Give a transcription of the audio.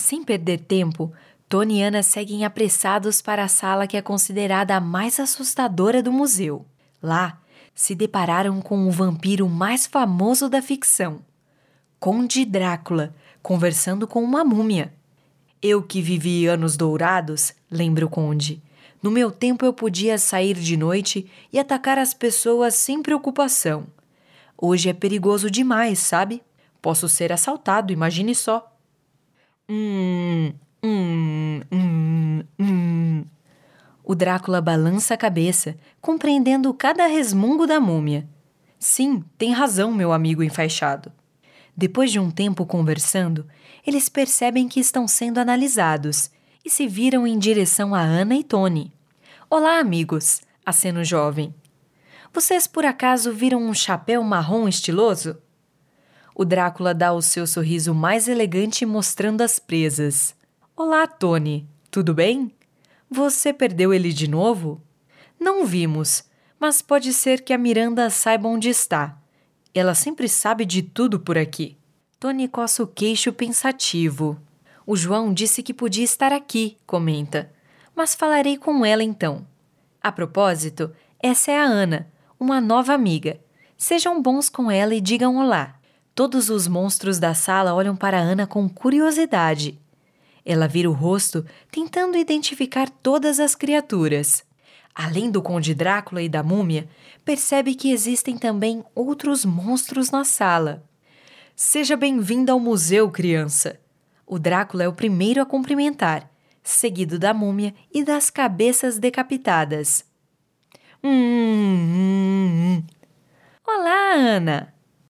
Sem perder tempo, Tony e Ana seguem apressados para a sala que é considerada a mais assustadora do museu. Lá, se depararam com o vampiro mais famoso da ficção, Conde Drácula, conversando com uma múmia. Eu que vivi anos dourados, lembra o Conde. No meu tempo eu podia sair de noite e atacar as pessoas sem preocupação. Hoje é perigoso demais, sabe? Posso ser assaltado, imagine só. Hum, hum, hum, hum. O Drácula balança a cabeça, compreendendo cada resmungo da múmia. Sim, tem razão, meu amigo enfaixado. Depois de um tempo conversando, eles percebem que estão sendo analisados e se viram em direção a Ana e Tony. Olá, amigos, acena o jovem. Vocês por acaso viram um chapéu marrom estiloso? O Drácula dá o seu sorriso mais elegante mostrando as presas. Olá, Tony. Tudo bem? Você perdeu ele de novo? Não vimos, mas pode ser que a Miranda saiba onde está. Ela sempre sabe de tudo por aqui. Tony coça o queixo pensativo. O João disse que podia estar aqui, comenta. Mas falarei com ela então. A propósito, essa é a Ana, uma nova amiga. Sejam bons com ela e digam olá. Todos os monstros da sala olham para Ana com curiosidade. Ela vira o rosto, tentando identificar todas as criaturas. Além do Conde Drácula e da múmia, percebe que existem também outros monstros na sala. Seja bem-vinda ao museu, criança! O Drácula é o primeiro a cumprimentar, seguido da múmia e das cabeças decapitadas. Hum, hum, hum. Olá, Ana!